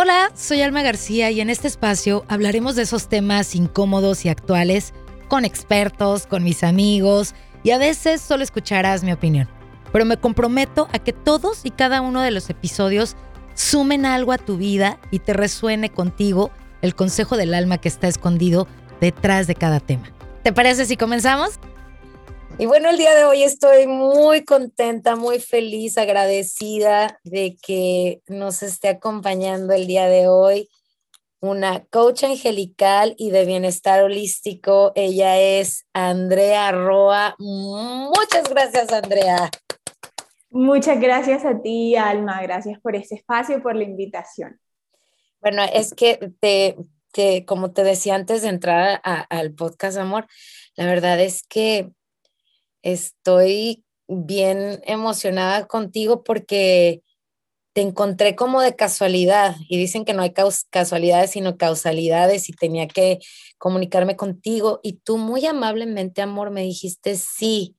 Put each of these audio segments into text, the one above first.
Hola, soy Alma García y en este espacio hablaremos de esos temas incómodos y actuales con expertos, con mis amigos y a veces solo escucharás mi opinión. Pero me comprometo a que todos y cada uno de los episodios sumen algo a tu vida y te resuene contigo el consejo del alma que está escondido detrás de cada tema. ¿Te parece si comenzamos? Y bueno, el día de hoy estoy muy contenta, muy feliz, agradecida de que nos esté acompañando el día de hoy una coach angelical y de bienestar holístico. Ella es Andrea Roa. Muchas gracias, Andrea. Muchas gracias a ti, Alma. Gracias por este espacio y por la invitación. Bueno, es que te, que como te decía antes de entrar al podcast, amor, la verdad es que estoy bien emocionada contigo porque te encontré como de casualidad y dicen que no hay casualidades sino causalidades y tenía que comunicarme contigo y tú muy amablemente, amor, me dijiste sí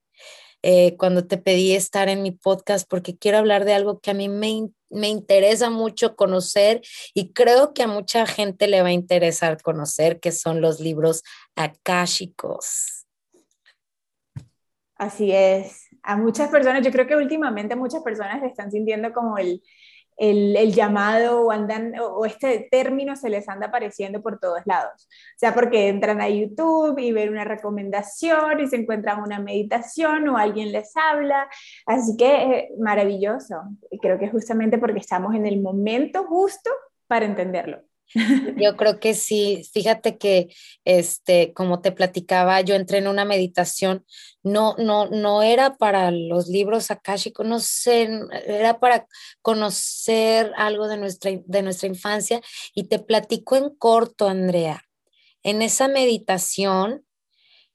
eh, cuando te pedí estar en mi podcast porque quiero hablar de algo que a mí me, me interesa mucho conocer y creo que a mucha gente le va a interesar conocer, que son los libros akáshicos. Así es. A muchas personas, yo creo que últimamente muchas personas están sintiendo como el, el, llamado o, andan, o, este término se les anda apareciendo por todos lados. O sea, porque entran a YouTube y ven una recomendación y se encuentran una meditación o alguien les habla. Así que eh, maravilloso. Y creo que justamente porque estamos en el momento justo para entenderlo. Yo creo que sí. Fíjate que, este, como te platicaba, yo entré en una meditación. No, no, no era para los libros akáshicos, no sé, era para conocer algo de nuestra, de nuestra infancia. Y te platico en corto, Andrea. En esa meditación,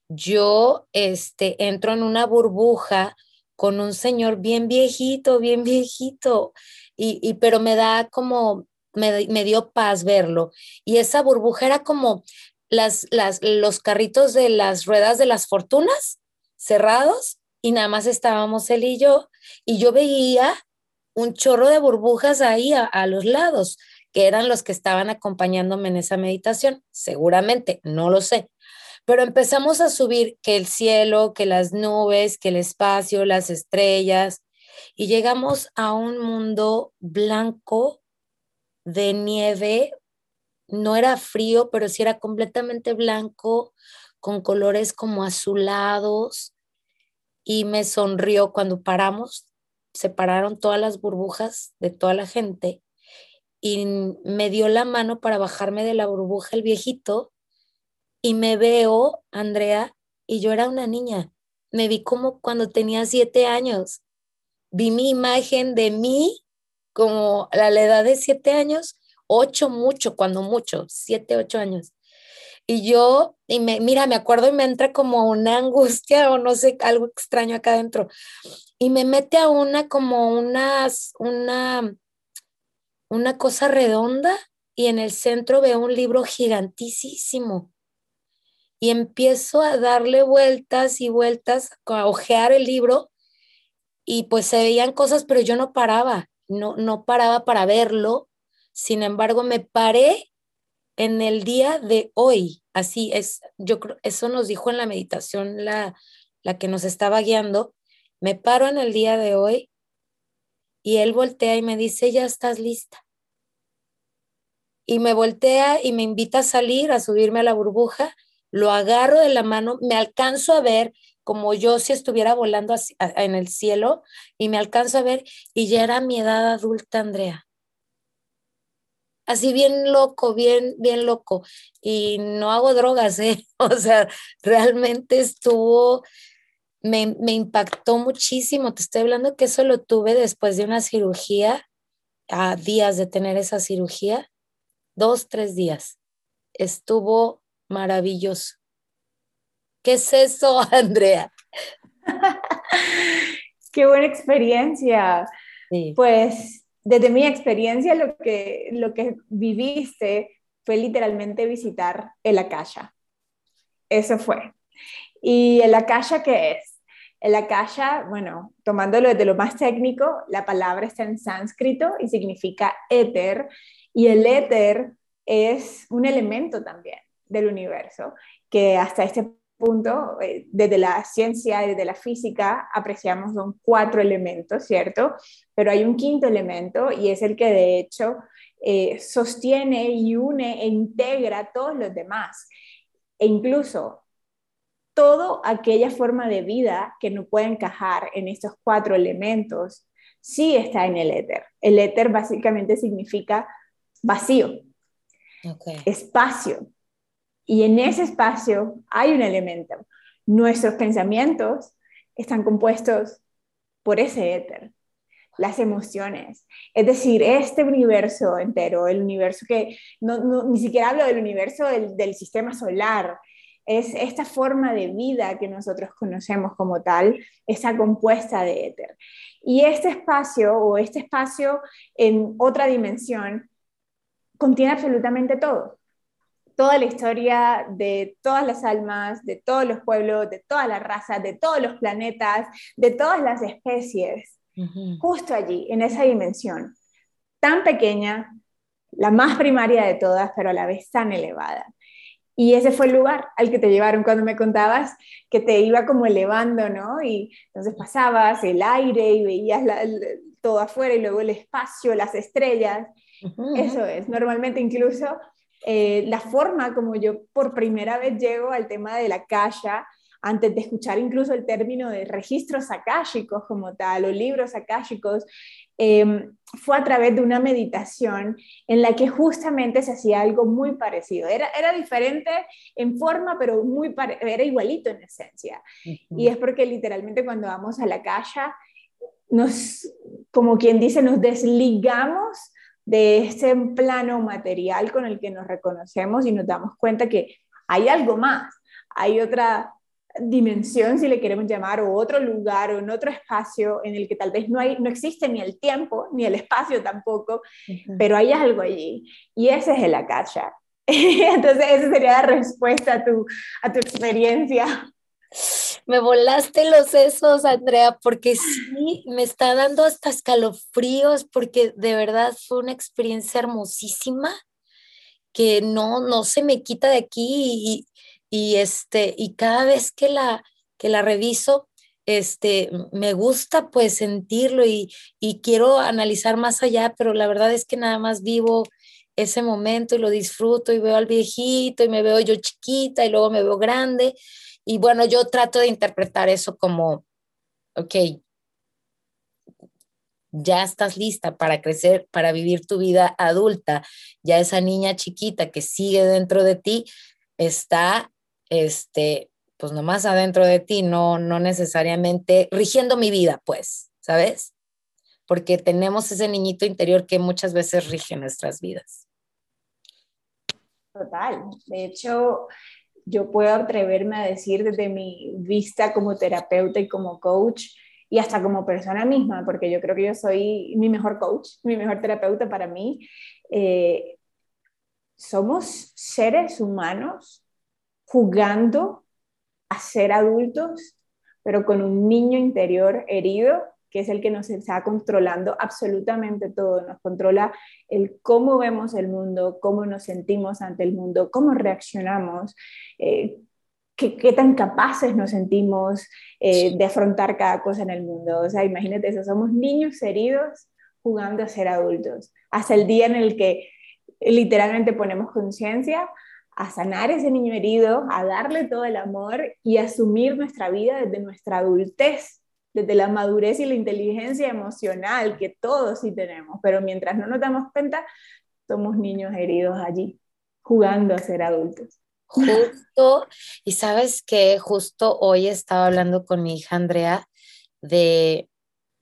yo, este, entro en una burbuja con un señor bien viejito, bien viejito. Y, y pero me da como me, dio paz verlo. Y esa burbuja era como las, las, los carritos de las ruedas de las fortunas cerrados y nada más estábamos él y yo. Y yo veía un chorro de burbujas ahí a, a los lados, que eran los que estaban acompañándome en esa meditación. Seguramente, no lo sé. Pero empezamos a subir que el cielo, que las nubes, que el espacio, las estrellas, y llegamos a un mundo blanco de nieve, no era frío, pero sí era completamente blanco, con colores como azulados, y me sonrió cuando paramos, se pararon todas las burbujas de toda la gente, y me dio la mano para bajarme de la burbuja el viejito, y me veo, Andrea, y yo era una niña, me vi como cuando tenía siete años, vi mi imagen de mí como a la edad de siete años, ocho mucho, cuando mucho, siete, ocho años. Y yo, y me, mira, me acuerdo y me entra como una angustia o no sé, algo extraño acá adentro. Y me mete a una como unas, una, una cosa redonda y en el centro veo un libro gigantísimo. Y empiezo a darle vueltas y vueltas, a ojear el libro y pues se veían cosas, pero yo no paraba no, no paraba para verlo, sin embargo me paré en el día de hoy, así es, yo creo, eso nos dijo en la meditación la, la que nos estaba guiando, me paro en el día de hoy y él voltea y me dice, ya estás lista. Y me voltea y me invita a salir, a subirme a la burbuja, lo agarro de la mano, me alcanzo a ver como yo si estuviera volando en el cielo y me alcanzo a ver y ya era mi edad adulta, Andrea. Así bien loco, bien, bien loco. Y no hago drogas, ¿eh? O sea, realmente estuvo, me, me impactó muchísimo. Te estoy hablando que eso lo tuve después de una cirugía, a días de tener esa cirugía, dos, tres días. Estuvo maravilloso. ¿Qué es eso, Andrea? Qué buena experiencia. Pues desde mi experiencia lo que, lo que viviste fue literalmente visitar el Akasha. Eso fue. ¿Y el Akasha qué es? El akasha, bueno, tomándolo desde lo más técnico, la palabra está en sánscrito y significa éter, y el éter es un elemento también del universo, que hasta este punto, eh, desde la ciencia y desde la física, apreciamos son cuatro elementos, ¿cierto? Pero hay un quinto elemento y es el que de hecho eh, sostiene y une e integra todos los demás. E incluso toda aquella forma de vida que no puede encajar en estos cuatro elementos, sí está en el éter. El éter básicamente significa vacío, espacio. Y en ese espacio hay un elemento. Nuestros pensamientos están compuestos por ese éter, las emociones. Es decir, este universo entero, el universo que ni siquiera hablo del universo del, sistema solar, es esta forma de vida que nosotros conocemos como tal, esa compuesta de éter. Y este espacio o este espacio en otra dimensión contiene absolutamente todo. Toda la historia de todas las almas, de todos los pueblos, de todas las razas, de todos los planetas, de todas las especies, justo allí, en esa dimensión, tan pequeña, la más primaria de todas, pero a la vez tan elevada. Y ese fue el lugar al que te llevaron cuando me contabas que te iba como elevando, ¿no? Y entonces pasabas el aire y veías todo afuera y luego el espacio, las estrellas. Eso es, normalmente incluso eh, la forma como yo por primera vez llego al tema de la calle, antes de escuchar incluso el término de registros akáshicos como tal, o libros akáshicos, Em, fue a través de una meditación en la que justamente se hacía algo muy parecido. Era, era diferente en forma, pero muy era igualito en esencia. Y es porque literalmente cuando vamos a la calle, nos, como quien dice, nos desligamos de ese plano material con el que nos reconocemos y nos damos cuenta que hay algo más, hay otra dimensión, si le queremos llamar, o otro lugar o en otro espacio en el que tal vez no, hay, no existe ni el tiempo, ni el espacio tampoco, pero hay algo allí. Y ese es el akasha. Entonces, esa sería la respuesta a tu, a tu experiencia. Me volaste los sesos, Andrea, porque sí, me está dando hasta escalofríos, porque de verdad fue una experiencia hermosísima que no, no se me quita de aquí y, y, este, y cada vez que la, que la reviso, este, me gusta pues sentirlo y, y quiero analizar más allá, pero la verdad es que nada más vivo ese momento y lo disfruto y veo al viejito y me veo yo chiquita y luego me veo grande. Y bueno, yo trato de interpretar eso como, ok, ya estás lista para crecer, para vivir tu vida adulta, ya esa niña chiquita que sigue dentro de ti está este, pues nomás adentro de ti, no, no necesariamente rigiendo mi vida, pues, ¿sabes? Porque tenemos ese niñito interior que muchas veces rige nuestras vidas. Total. De hecho, yo puedo atreverme a decir desde mi vista como terapeuta y como coach y hasta como persona misma, porque yo creo que yo soy mi mejor coach, mi mejor terapeuta para mí. Eh, somos seres humanos jugando a ser adultos, pero con un niño interior herido, que es el que nos está controlando absolutamente todo, nos controla el cómo vemos el mundo, cómo nos sentimos ante el mundo, cómo reaccionamos, eh, qué, tan capaces nos sentimos eh, de afrontar cada cosa en el mundo. O sea, imagínate eso, somos niños heridos jugando a ser adultos, hasta el día en el que literalmente ponemos conciencia a sanar ese niño herido, a darle todo el amor y asumir nuestra vida desde nuestra adultez, desde la madurez y la inteligencia emocional que todos sí tenemos, pero mientras no nos damos cuenta, somos niños heridos allí, jugando a ser adultos. Justo, y sabes que justo hoy estaba hablando con mi hija Andrea de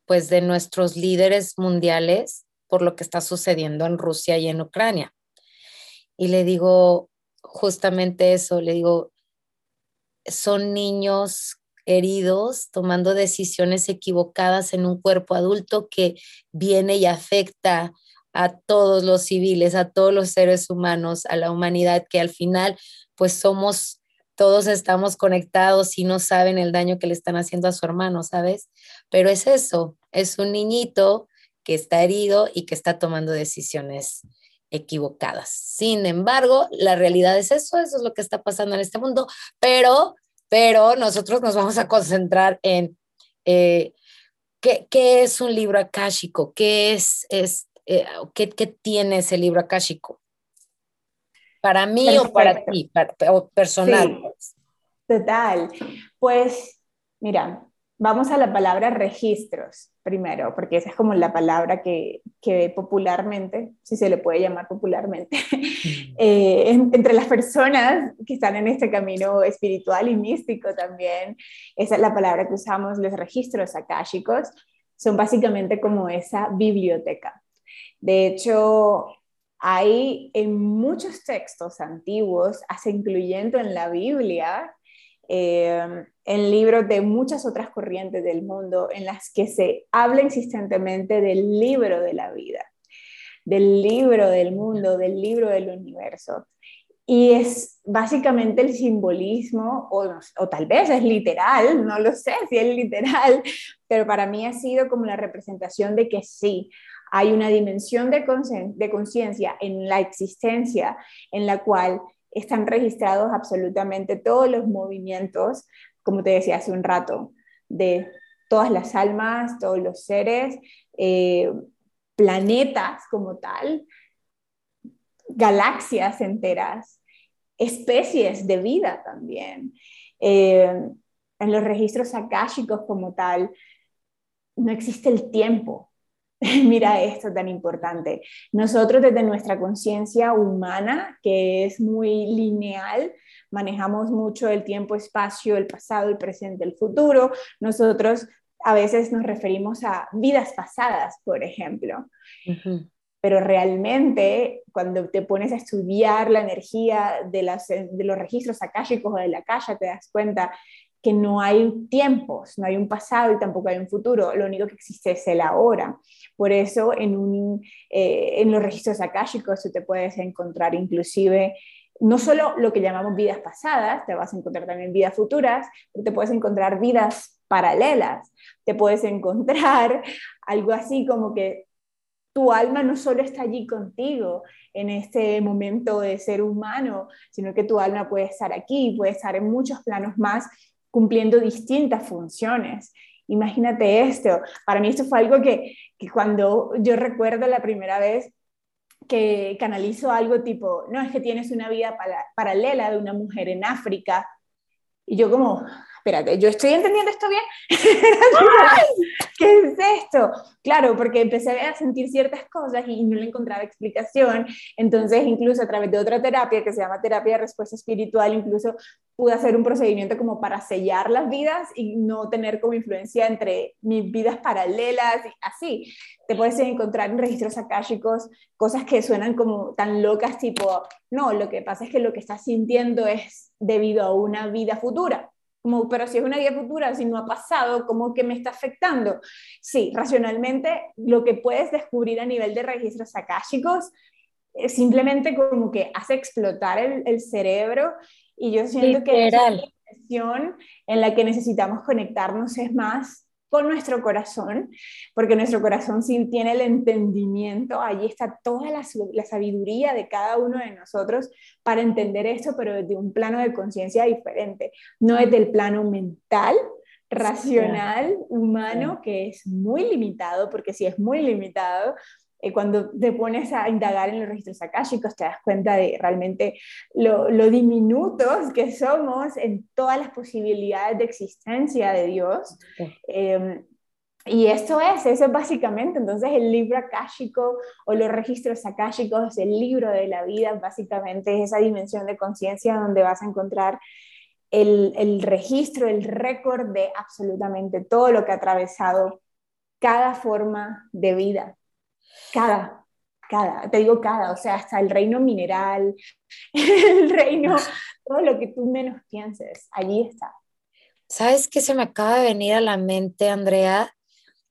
pues de nuestros líderes mundiales por lo que está sucediendo en Rusia y en Ucrania. Y le digo, justamente eso, le digo, son niños heridos tomando decisiones equivocadas en un cuerpo adulto que viene y afecta a todos los civiles, a todos los seres humanos, a la humanidad, que al final pues somos todos estamos conectados y no saben el daño que le están haciendo a su hermano, ¿sabes? Pero es eso, es un niñito que está herido y que está tomando decisiones equivocadas. Sin embargo, la realidad es eso, eso es lo que está pasando en este mundo, pero, pero nosotros nos vamos a concentrar en eh, ¿qué, ¿qué, es un libro akáshico, qué es, es eh, qué, qué, tiene ese libro akáshico. Para mí Perfecto. o para ti, para, o personal. Sí, pues. total. Pues, mira, Vamos a la palabra registros primero, porque esa es como la palabra que, que popularmente, si se le puede llamar popularmente, eh, entre las personas que están en este camino espiritual y místico también, esa es la palabra que usamos, los registros akáshicos, son básicamente como esa biblioteca. De hecho, hay en muchos textos antiguos, hasta incluyendo en la Biblia, eh, en libros de muchas otras corrientes del mundo en las que se habla insistentemente del libro de la vida, del libro del mundo, del libro del universo. Y es básicamente el simbolismo, o, o, tal vez es literal, no lo sé si es literal, pero para mí ha sido como la representación de que sí, hay una dimensión de conciencia en la existencia en la cual están registrados absolutamente todos los movimientos, como te decía hace un rato, de todas las almas, todos los seres, eh, planetas como tal, galaxias enteras, especies de vida también. Eh, en los registros akáshicos como tal, no existe el tiempo, Mira esto tan importante. Nosotros desde nuestra conciencia humana, que es muy lineal, manejamos mucho el tiempo, espacio, el pasado, el presente, el futuro. Nosotros a veces nos referimos a vidas pasadas, por ejemplo. Pero realmente, cuando te pones a estudiar la energía de, las, de los registros akáshicos o de la calle, te das cuenta que no hay tiempos, no hay un pasado y tampoco hay un futuro, lo único que existe es el ahora. Por eso eh, en los registros akáshicos tú te puedes encontrar inclusive no solo lo que llamamos vidas pasadas, te vas a encontrar también vidas futuras, te puedes encontrar vidas paralelas, te puedes encontrar algo así como que tu alma no solo está allí contigo en este momento de ser humano, sino que tu alma puede estar aquí, puede estar en muchos planos más cumpliendo distintas funciones. Imagínate esto. Para mí esto fue algo que, que cuando yo recuerdo la primera vez que canalizo algo tipo, no, es que tienes una vida para, paralela de una mujer en África. Y yo como, espérate, ¿yo estoy entendiendo esto bien? ¿Qué es esto? Claro, porque empecé a sentir ciertas cosas y no le encontraba explicación. Entonces, incluso a través de otra terapia que se llama terapia de respuesta espiritual, incluso pude hacer un procedimiento como para sellar las vidas y no tener como influencia entre mis vidas paralelas y así. Te puedes encontrar en registros akáshicos cosas que suenan como tan locas, tipo, no, lo que pasa es que lo que estás sintiendo es debido a una vida futura como, pero si es una vida futura, si no ha pasado, ¿cómo que me está afectando? Sí, racionalmente lo que puedes descubrir a nivel de registros akáshicos es simplemente como que hace explotar el, el cerebro y yo siento Literal. que la situación en la que necesitamos conectarnos es más con nuestro corazón, porque nuestro corazón sí tiene el entendimiento, allí está toda la, la sabiduría de cada uno de nosotros para entender esto, pero desde un plano de conciencia diferente, no desde el plano mental, racional, humano, que es muy limitado, porque si es muy limitado, eh, cuando te pones a indagar en los registros akáshicos, te das cuenta de realmente lo, lo, diminutos que somos en todas las posibilidades de existencia de Dios. Eh, y esto es, eso es básicamente, entonces el libro akáshico o los registros akáshicos, el libro de la vida, básicamente es esa dimensión de conciencia donde vas a encontrar el, el registro, el récord de absolutamente todo lo que ha atravesado cada forma de vida, cada, cada, te digo cada, o sea, hasta el reino mineral, el reino, todo lo que tú menos pienses, allí está. ¿Sabes qué se me acaba de venir a la mente, Andrea?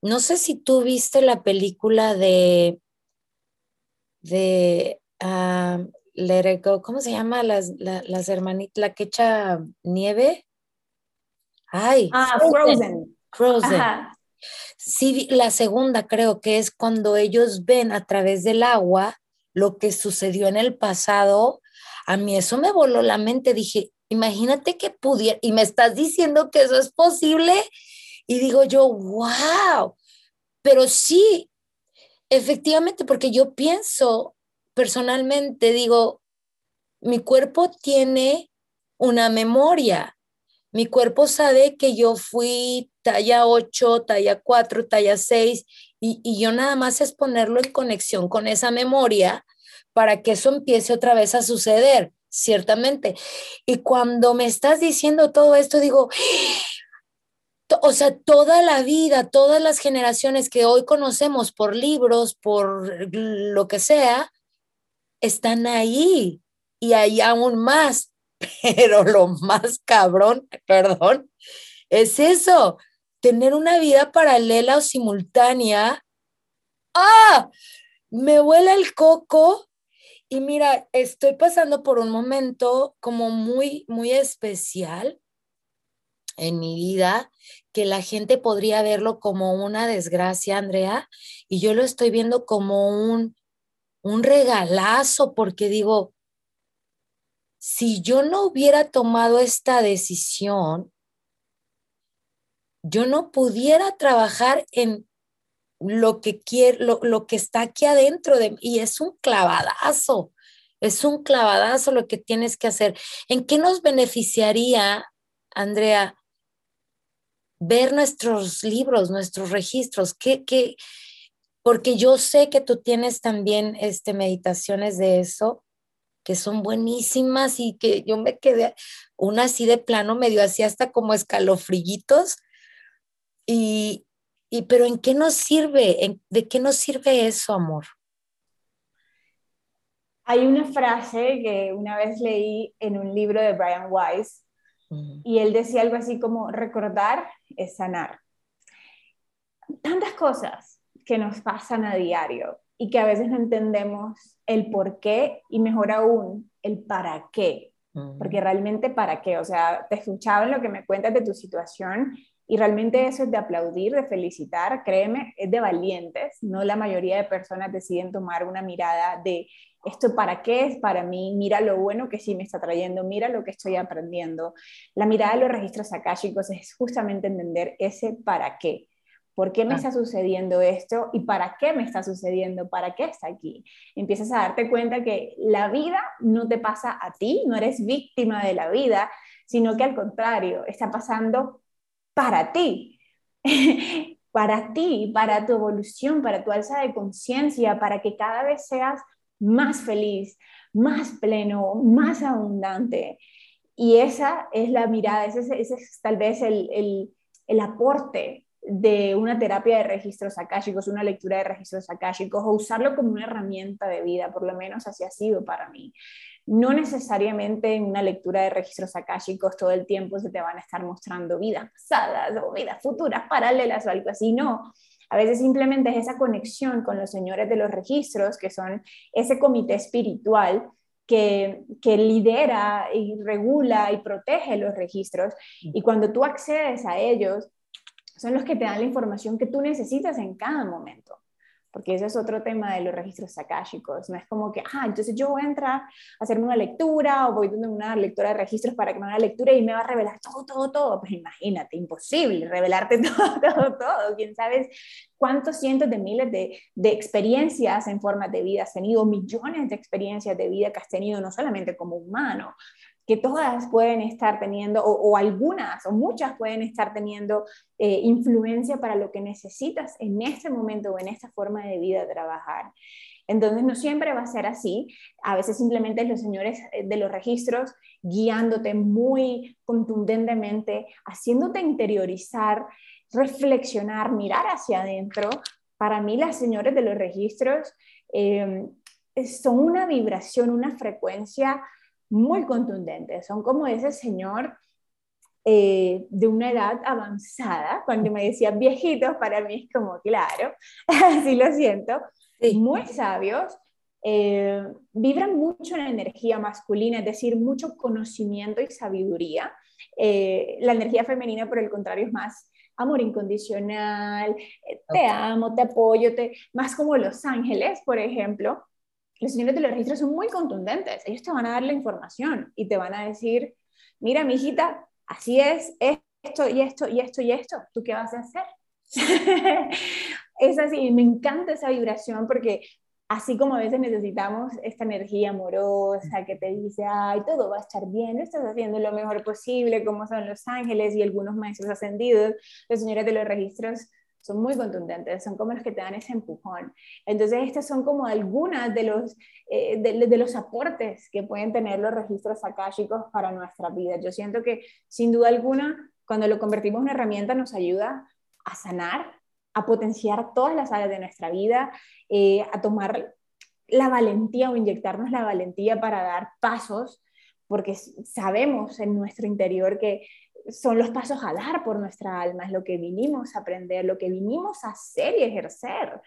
No sé si tú viste la película de, de uh, Let ¿Cómo se llama las, las hermanitas? La que echa nieve. Ay. Ah, Frozen. Frozen. Sí, la segunda creo que es cuando ellos ven a través del agua lo que sucedió en el pasado. A mí eso me voló la mente. Dije, imagínate que pudiera, y me estás diciendo que eso es posible. Y digo yo, wow. Pero sí, efectivamente, porque yo pienso personalmente, digo, mi cuerpo tiene una memoria. Mi cuerpo sabe que yo fui talla 8, talla 4, talla 6, y, y, yo nada más es ponerlo en conexión con esa memoria para que eso empiece otra vez a suceder, ciertamente. Y cuando me estás diciendo todo esto, digo, o sea, toda la vida, todas las generaciones que hoy conocemos por libros, por lo que sea, están ahí y hay aún más. Pero lo más cabrón, perdón, es eso, tener una vida paralela o simultánea. ¡Ah! Me huele el coco y mira, estoy pasando por un momento como muy, muy especial en mi vida, que la gente podría verlo como una desgracia, Andrea, y yo lo estoy viendo como un, un regalazo, porque digo, si yo no hubiera tomado esta decisión, yo no pudiera trabajar en lo que quiero, lo, que está aquí adentro de mí, y es un clavadazo, es un clavadazo lo que tienes que hacer. ¿En qué nos beneficiaría, Andrea, ver nuestros libros, nuestros registros? ¿Qué, qué? Porque yo sé que tú tienes también este, meditaciones de eso que son buenísimas y que yo me quedé, una así de plano, medio así hasta como escalofrillitos. Y, y, pero ¿en qué nos sirve? ¿De qué nos sirve eso, amor? Hay una frase que una vez leí en un libro de Brian Weiss y él decía algo así como recordar es sanar. Tantas cosas que nos pasan a diario y que a veces no entendemos el por qué y mejor aún el para qué. Porque realmente para qué, o sea, te escuchaba en lo que me cuentas de tu situación y realmente eso es de aplaudir, de felicitar, créeme, es de valientes. No la mayoría de personas deciden tomar una mirada de esto para qué es para mí, mira lo bueno que sí me está trayendo, mira lo que estoy aprendiendo. La mirada de los registros akáshicos es justamente entender ese para qué. ¿Por qué me está sucediendo esto y para qué me está sucediendo? ¿Para qué está aquí? Empiezas a darte cuenta que la vida no te pasa a ti, no eres víctima de la vida, sino que al contrario, está pasando para ti. para ti, para tu evolución, para tu alza de conciencia, para que cada vez seas más feliz, más pleno, más abundante. Y esa es la mirada, ese, es tal vez el, el, el aporte de una terapia de registros akáshicos, una lectura de registros akáshicos, o usarlo como una herramienta de vida, por lo menos así ha sido para mí. No necesariamente en una lectura de registros akáshicos todo el tiempo se te van a estar mostrando vidas pasadas o vidas futuras paralelas o algo así, no. A veces simplemente es esa conexión con los señores de los registros, que son ese comité espiritual que, que, lidera y regula y protege los registros. Y cuando tú accedes a ellos, son los que te dan la información que tú necesitas en cada momento. Porque ese es otro tema de los registros akáshicos. No es como que, ah, entonces yo voy a entrar a hacerme una lectura o voy a una lectura de registros para que me haga una lectura y me va a revelar todo, todo, todo. Pues imagínate, imposible revelarte todo, todo, todo. Quién sabe cuántos cientos de miles de, de experiencias en forma de vida has tenido, millones de experiencias de vida que has tenido, no solamente como humano, que todas pueden estar teniendo, o, algunas o muchas pueden estar teniendo eh, influencia para lo que necesitas en este momento o en esta forma de vida trabajar. Entonces no siempre va a ser así, a veces simplemente los señores eh, de los registros guiándote muy contundentemente, haciéndote interiorizar, reflexionar, mirar hacia adentro. Para mí las señores de los registros eh, son una vibración, una frecuencia muy contundentes. Son como ese señor eh, de una edad avanzada. Cuando me decían viejitos, para mí es como, claro, así lo siento. Muy sabios, eh, vibran mucho en la energía masculina, es decir, mucho conocimiento y sabiduría. Eh, la energía femenina, por el contrario, es más amor incondicional, eh, te amo, te apoyo, te, más como los ángeles, por ejemplo. Los señores de los registros son muy contundentes. Ellos te van a dar la información y te van a decir, mira, mi hijita, así es, esto y esto y esto y esto. ¿Tú qué vas a hacer? es así, me encanta esa vibración porque así como a veces necesitamos esta energía amorosa que te dice, ay, todo va a estar bien, estás haciendo lo mejor posible, como son los ángeles y algunos maestros ascendidos, los señores de los registros son muy contundentes, son como los que te dan ese empujón. Entonces, estas son como algunas de los, eh, de, los aportes que pueden tener los registros akáshicos para nuestra vida. Yo siento que, sin duda alguna, cuando lo convertimos en una herramienta, nos ayuda a sanar, a potenciar todas las áreas de nuestra vida, eh, a tomar la valentía o inyectarnos la valentía para dar pasos, porque sabemos en nuestro interior que son los pasos a dar por nuestra alma, es lo que vinimos a aprender, lo que vinimos a hacer y ejercer.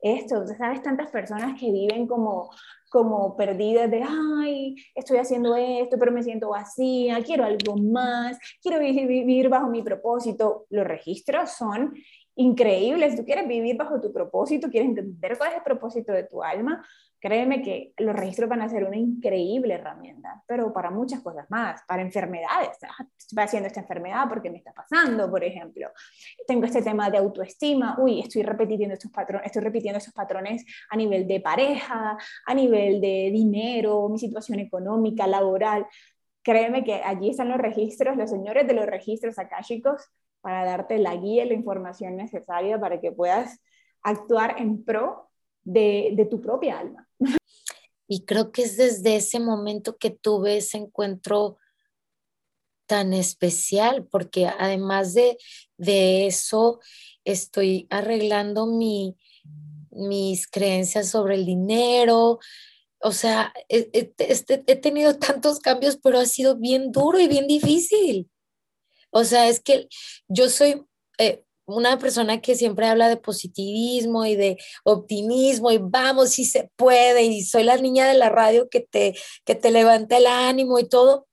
Esto, ¿sabes? Tantas personas que viven como, como perdidas de, ay, estoy haciendo esto, pero me siento vacía, quiero algo más, quiero vivir, vivir bajo mi propósito. Los registros son increíbles. Tú quieres vivir bajo tu propósito, quieres entender cuál es el propósito de tu alma, créeme que los registros van a ser una increíble herramienta, pero para muchas cosas más, para enfermedades. Ah, estoy haciendo esta enfermedad porque me está pasando, por ejemplo. Tengo este tema de autoestima, uy, estoy repitiendo estos patrones, estoy repitiendo esos patrones a nivel de pareja, a nivel de dinero, mi situación económica, laboral. Créeme que allí están los registros, los señores de los registros akáshicos para darte la guía y la información necesaria para que puedas actuar en pro de, de tu propia alma. Y creo que es desde ese momento que tuve ese encuentro tan especial, porque además de, de eso, estoy arreglando mi, mis creencias sobre el dinero. O sea, he, este, he, tenido tantos cambios, pero ha sido bien duro y bien difícil. O sea, es que yo soy eh, una persona que siempre habla de positivismo y de optimismo y vamos, si se puede, y soy la niña de la radio que te, que te levanta el ánimo y todo,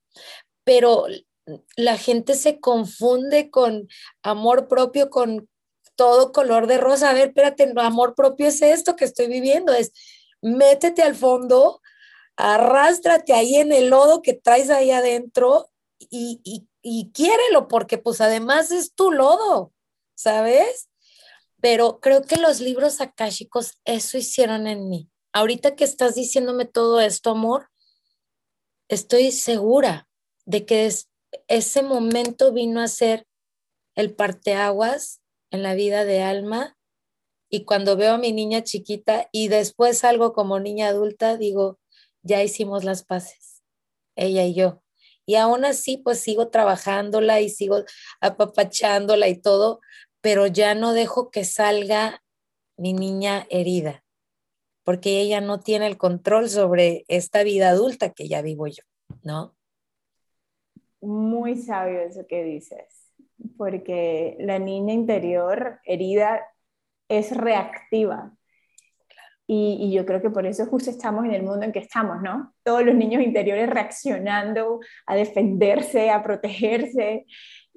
pero la gente se confunde con amor propio, con todo color de rosa. A ver, espérate, amor propio es esto que estoy viviendo, es métete al fondo, arrástrate ahí en el lodo que traes ahí adentro y, y, y quiérelo, porque pues además es tu lodo. ¿Sabes? Pero creo que los libros akáshicos eso hicieron en mí. Ahorita que estás diciéndome todo esto, amor, estoy segura de que ese momento vino a ser el parteaguas en la vida de Alma y cuando veo a mi niña chiquita y después salgo como niña adulta, digo, ya hicimos las paces, ella y yo. Y aún así, pues sigo trabajándola y sigo apapachándola y todo, pero ya no dejo que salga mi niña herida, porque ella no tiene el control sobre esta vida adulta que ya vivo yo, ¿no? Muy sabio eso que dices, porque la niña interior herida es reactiva. Y, y, yo creo que por eso justo estamos en el mundo en que estamos, ¿no? Todos los niños interiores reaccionando a defenderse, a protegerse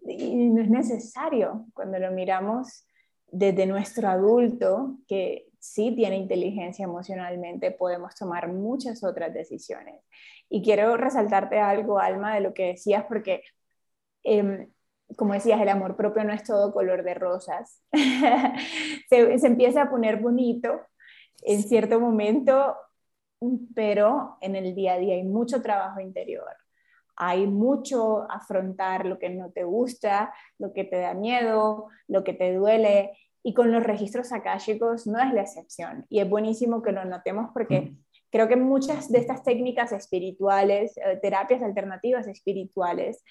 y no es necesario cuando lo miramos desde nuestro adulto, que sí tiene inteligencia emocionalmente, podemos tomar muchas otras decisiones. Y quiero resaltarte algo, Alma, de lo que decías, porque, em, como decías, el amor propio no es todo color de rosas. se, se empieza a poner bonito en cierto momento, pero en el día a día hay mucho trabajo interior hay mucho afrontar lo que no te gusta, lo que te da miedo, lo que te duele, y con los registros akáshicos no es la excepción. Y es buenísimo que lo notemos porque creo que muchas de estas técnicas espirituales, eh, terapias alternativas espirituales,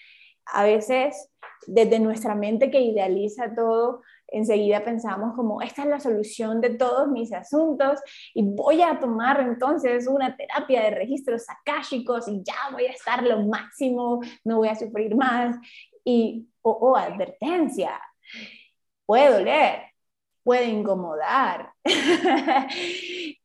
a veces desde nuestra mente que idealiza todo, enseguida pensamos como, esta es la solución de todos mis asuntos y voy a tomar entonces una terapia de registros akáshicos y ya voy a estar lo máximo, no voy a sufrir más. Y, o oh, advertencia, puede doler, puede incomodar.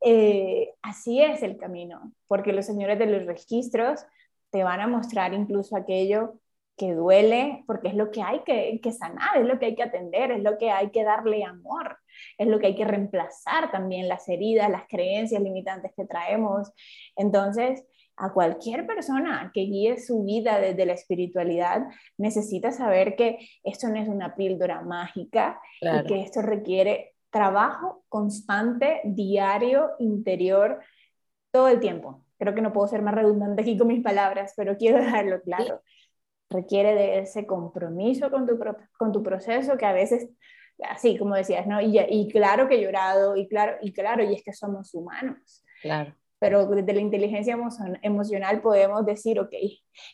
Eh, así es el camino, porque los señores de los registros te van a mostrar incluso aquello que duele, porque es lo que hay que, que, sanar, es lo que hay que atender, es lo que hay que darle amor, es lo que hay que reemplazar también las heridas, las creencias limitantes que traemos. Entonces, a cualquier persona que guíe su vida desde la espiritualidad necesita saber que esto no es una píldora mágica y que esto requiere trabajo constante, diario, interior, todo el tiempo. Creo que no puedo ser más redundante aquí con mis palabras, pero quiero dejarlo claro. Requiere de ese compromiso con tu, con tu proceso que a veces, así como decías, ¿no? Y, y claro que he llorado, y claro, y claro, y es que somos humanos. Claro pero desde la inteligencia emocional podemos decir, ok,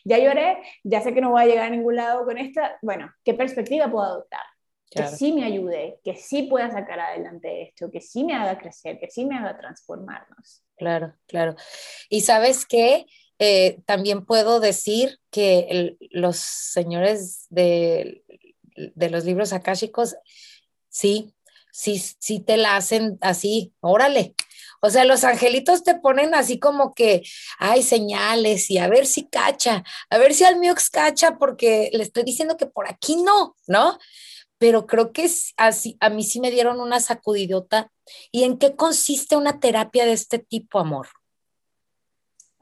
ya lloré, ya sé que no voy a llegar a ningún lado con esta, bueno, ¿qué perspectiva puedo adoptar? Que sí me ayude, que sí pueda sacar adelante esto, que sí me haga crecer, que sí me haga transformarnos. Claro, claro. Y sabes qué, eh, también puedo decir que los señores de, de los libros akáshicos, sí, sí, sí te la hacen así, órale, o sea, los angelitos te ponen así como que hay señales y a ver si cacha, a ver si al mío cacha porque le estoy diciendo que por aquí no, ¿no? Pero creo que así, a mí sí me dieron una sacudidota. ¿Y en qué consiste una terapia de este tipo, amor?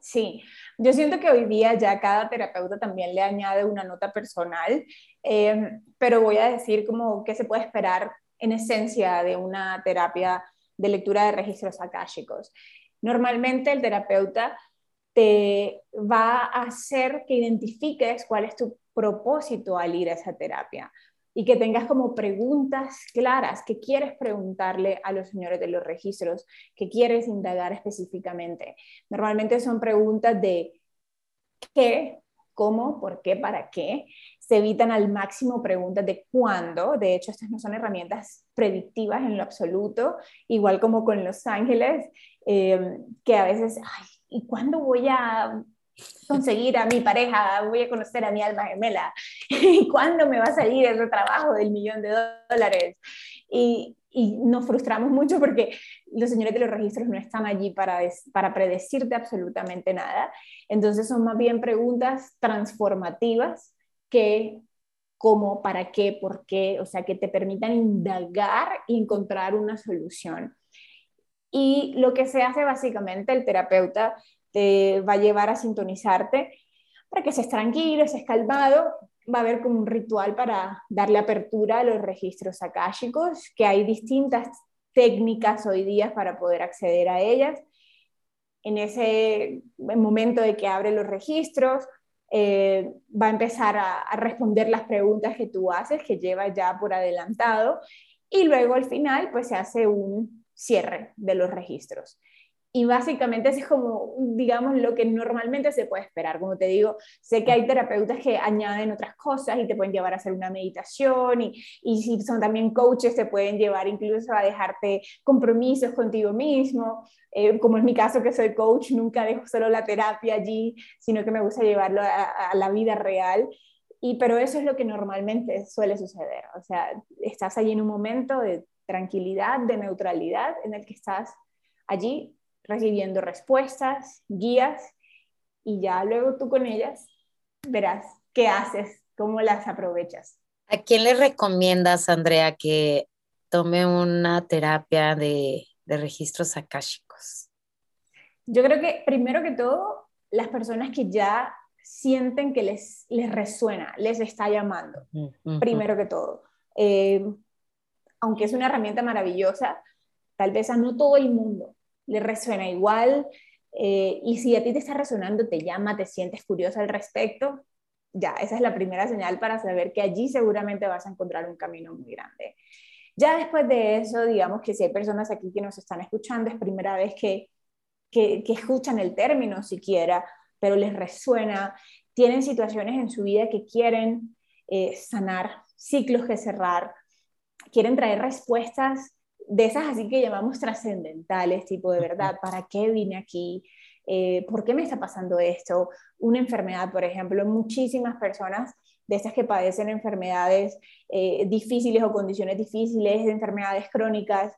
Sí, yo siento que hoy día ya cada terapeuta también le añade una nota personal, eh, pero voy a decir como qué se puede esperar en esencia de una terapia de lectura de registros akáshicos. Normalmente el terapeuta te va a hacer que identifiques cuál es tu propósito al ir a esa terapia y que tengas como preguntas claras que quieres preguntarle a los señores de los registros, que quieres indagar específicamente. Normalmente son preguntas de qué, cómo, por qué, para qué. Se evitan al máximo preguntas de cuándo. De hecho, estas no son herramientas predictivas en lo absoluto, igual como con los ángeles, eh, que a veces, ay, ¿y cuándo voy a conseguir a mi pareja, voy a conocer a mi alma gemela, y cuándo me va a salir ese trabajo del millón de dólares. Y, y, nos frustramos mucho porque los señores de los registros no están allí para, para predecirte absolutamente nada. Entonces son más bien preguntas transformativas que cómo, para qué, por qué, o sea, que te permitan indagar y encontrar una solución. Y lo que se hace básicamente, el terapeuta te va a llevar a sintonizarte para que estés tranquilo, estés calmado. Va a haber como un ritual para darle apertura a los registros akáshicos, que hay distintas técnicas hoy día para poder acceder a ellas. En ese momento de que abre los registros, eh, va a empezar a, a, responder las preguntas que tú haces, que lleva ya por adelantado, y luego al final pues se hace un cierre de los registros. Y básicamente ese es como, digamos, lo que normalmente se puede esperar. Como te digo, sé que hay terapeutas que añaden otras cosas y te pueden llevar a hacer una meditación y, y si son también coaches te pueden llevar incluso a dejarte compromisos contigo mismo. Eh, como es mi caso que soy coach, nunca dejo solo la terapia allí, sino que me gusta llevarlo a, a la vida real. Y, pero eso es lo que normalmente suele suceder. O sea, estás allí en un momento de tranquilidad, de neutralidad, en el que estás allí recibiendo respuestas, guías, y ya luego tú con ellas verás qué haces, cómo las aprovechas. ¿A quién le recomiendas, Andrea, que tome una terapia de, de registros akáshicos? Yo creo que primero que todo, las personas que ya sienten que les, les resuena, les está llamando, primero que todo. Eh, aunque es una herramienta maravillosa, tal vez a no todo el mundo le resuena igual. Eh, y si a ti te está resonando, te llama, te sientes curioso al respecto, ya, esa es la primera señal para saber que allí seguramente vas a encontrar un camino muy grande. Ya después de eso, digamos que si hay personas aquí que nos están escuchando, es primera vez que, que, escuchan el término siquiera, pero les resuena, tienen situaciones en su vida que quieren eh, sanar, ciclos que cerrar, quieren traer respuestas de esas así que llamamos trascendentales, tipo de verdad, ¿para qué vine aquí? Eh, ¿Por qué me está pasando esto? Una enfermedad, por ejemplo, muchísimas personas de estas que padecen enfermedades eh, difíciles o condiciones difíciles, de enfermedades crónicas,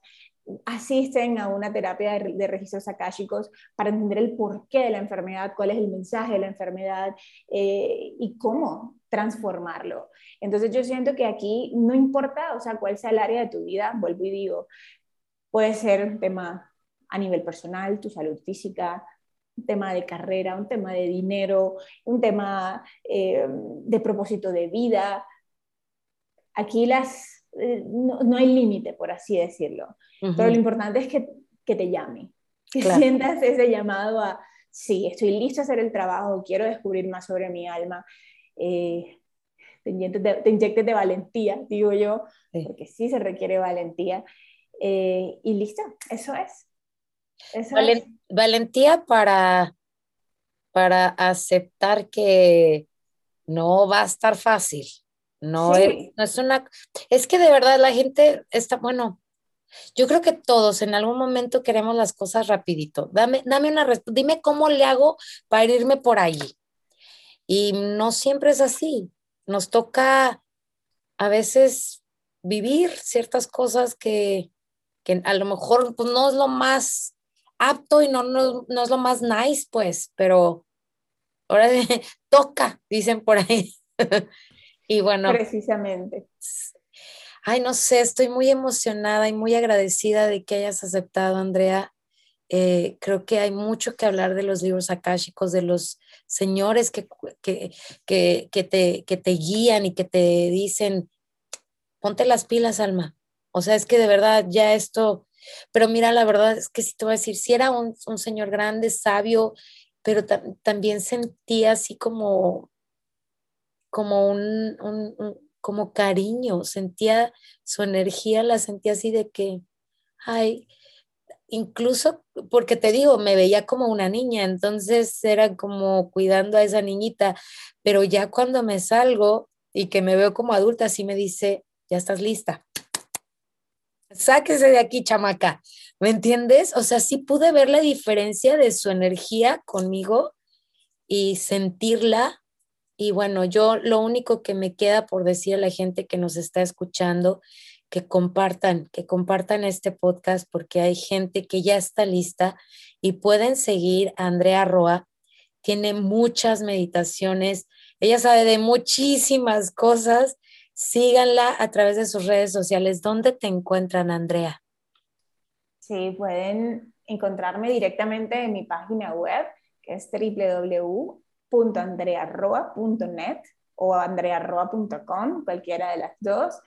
asisten a una terapia de, registros akáshicos para entender el porqué de la enfermedad, cuál es el mensaje de la enfermedad eh, y cómo transformarlo. Entonces yo siento que aquí no importa, o sea, cuál sea el área de tu vida, vuelvo y digo, puede ser un tema a nivel personal, tu salud física, un tema de carrera, un tema de dinero, un tema eh, de propósito de vida. Aquí las, eh, no, hay límite, por así decirlo. Pero lo importante es que, que te llame, que sientas ese llamado a, sí, estoy listo a hacer el trabajo, quiero descubrir más sobre mi alma. Eh, te, inyectes de, valentía, digo yo, porque sí se requiere valentía. y listo, eso es. Valentía para, para aceptar que no va a estar fácil. No, es, no es una... Es que de verdad la gente está, bueno, yo creo que todos en algún momento queremos las cosas rapidito. Dame, dame una dime cómo le hago para irme por ahí. Y no siempre es así. Nos toca a veces vivir ciertas cosas que, que a lo mejor pues, no es lo más apto y no, no, es lo más nice, pues, pero ahora toca, dicen por ahí. y bueno. Precisamente. Ay, no sé, estoy muy emocionada y muy agradecida de que hayas aceptado, Andrea. Eh, creo que hay mucho que hablar de los libros akáshicos, de los señores que, que, que, que, te, que te guían y que te dicen, ponte las pilas, Alma. O sea, es que de verdad ya esto pero mira, la verdad es que si te voy a decir, si era un, señor grande, sabio, pero también sentía así como, como un, como cariño, sentía su energía, la sentía así de que, ay, incluso porque te digo, me veía como una niña, entonces era como cuidando a esa niñita, pero ya cuando me salgo y que me veo como adulta, así me dice, ya estás lista, sáquese de aquí, chamaca, ¿me entiendes? O sea, sí pude ver la diferencia de su energía conmigo y sentirla. Y bueno, yo lo único que me queda por decir a la gente que nos está escuchando, que compartan, que compartan este podcast porque hay gente que ya está lista y pueden seguir a Andrea Roa. Tiene muchas meditaciones, ella sabe de muchísimas cosas síganla a través de sus redes sociales. ¿Dónde te encuentran, Andrea? Sí, pueden encontrarme directamente en mi página web, que es www.andrearroa.net o andrearroa.com, cualquiera de las dos.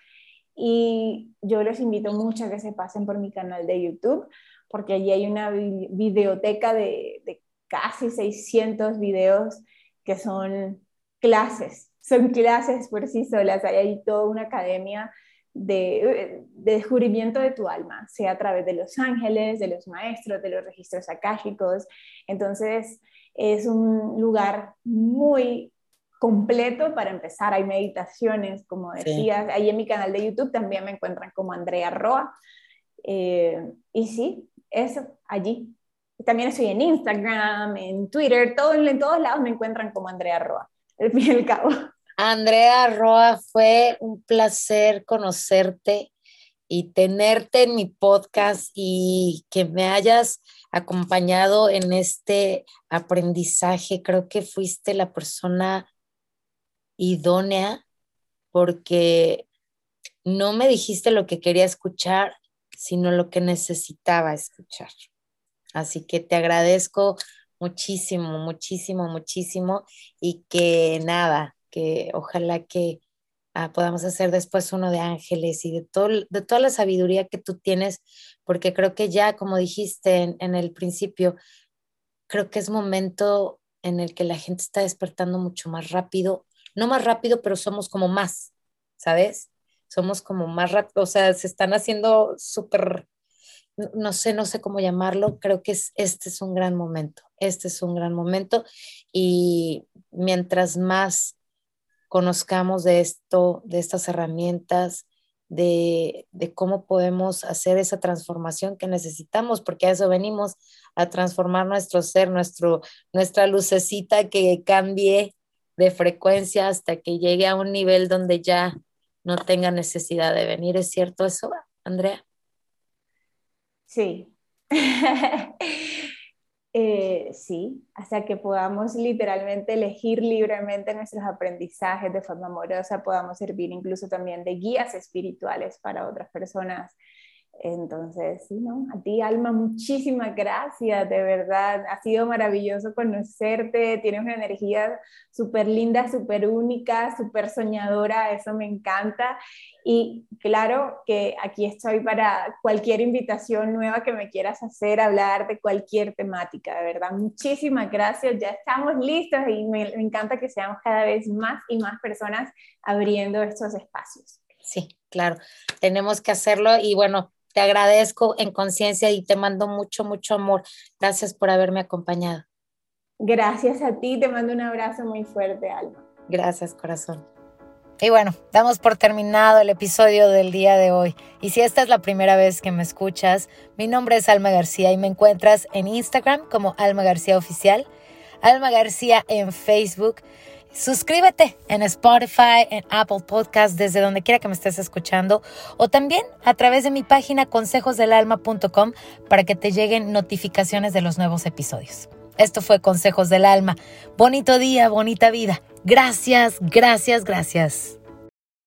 Y yo les invito mucho a que se pasen por mi canal de YouTube, porque allí hay una videoteca de, de casi 600 videos que son clases son clases por sí solas, hay ahí toda una academia de, descubrimiento de tu alma, sea a través de los ángeles, de los maestros, de los registros akáshicos. Entonces, es un lugar muy completo para empezar. Hay meditaciones, como decías, ahí en mi canal de YouTube también me encuentran como Andrea Roa. Eh, y sí, eso, allí. También estoy en Instagram, en Twitter, todo, en todos lados me encuentran como Andrea Roa, al fin y al cabo. Andrea Roa, fue un placer conocerte y tenerte en mi podcast y que me hayas acompañado en este aprendizaje. Creo que fuiste la persona idónea porque no me dijiste lo que quería escuchar, sino lo que necesitaba escuchar. Así que te agradezco muchísimo, muchísimo, muchísimo y que nada, que ojalá que ah, podamos hacer después uno de ángeles y de, todo, de toda la sabiduría que tú tienes, porque creo que ya, como dijiste en, el principio, creo que es momento en el que la gente está despertando mucho más rápido, no más rápido, pero somos como más, ¿sabes? Somos como más rápido, o sea, se están haciendo súper, no sé, no sé cómo llamarlo, creo que es, este es un gran momento, este es un gran momento y mientras más conozcamos de esto, de estas herramientas, de, cómo podemos hacer esa transformación que necesitamos, porque a eso venimos, a transformar nuestro ser, nuestro, nuestra lucecita que cambie de frecuencia hasta que llegue a un nivel donde ya no tenga necesidad de venir. ¿Es cierto eso, Andrea? Sí. Eh, sí, hasta que podamos literalmente elegir libremente nuestros aprendizajes de forma amorosa, podamos servir incluso también de guías espirituales para otras personas entonces, sí, ¿no? A ti, Alma, muchísimas gracias, de verdad. Ha sido maravilloso conocerte, tienes una energía súper linda, súper única, súper soñadora, eso me encanta. Y claro que aquí estoy para cualquier invitación nueva que me quieras hacer, hablar de cualquier temática, de verdad. Muchísimas gracias, ya estamos listos y me, encanta que seamos cada vez más y más personas abriendo estos espacios. Sí, claro, tenemos que hacerlo y bueno, te agradezco en conciencia y te mando mucho, mucho amor. Gracias por haberme acompañado. Gracias a ti, te mando un abrazo muy fuerte, Alma. Gracias, corazón. Y bueno, damos por terminado el episodio del día de hoy. Y si esta es la primera vez que me escuchas, mi nombre es Alma García y me encuentras en Instagram como Alma García Oficial, Alma García en Facebook Suscríbete en Spotify, en Apple Podcast, desde donde quiera que me estés escuchando, o también a través de mi página consejosdelalma.com para que te lleguen notificaciones de los nuevos episodios. Esto fue Consejos del Alma. Bonito día, bonita vida. Gracias, gracias, gracias.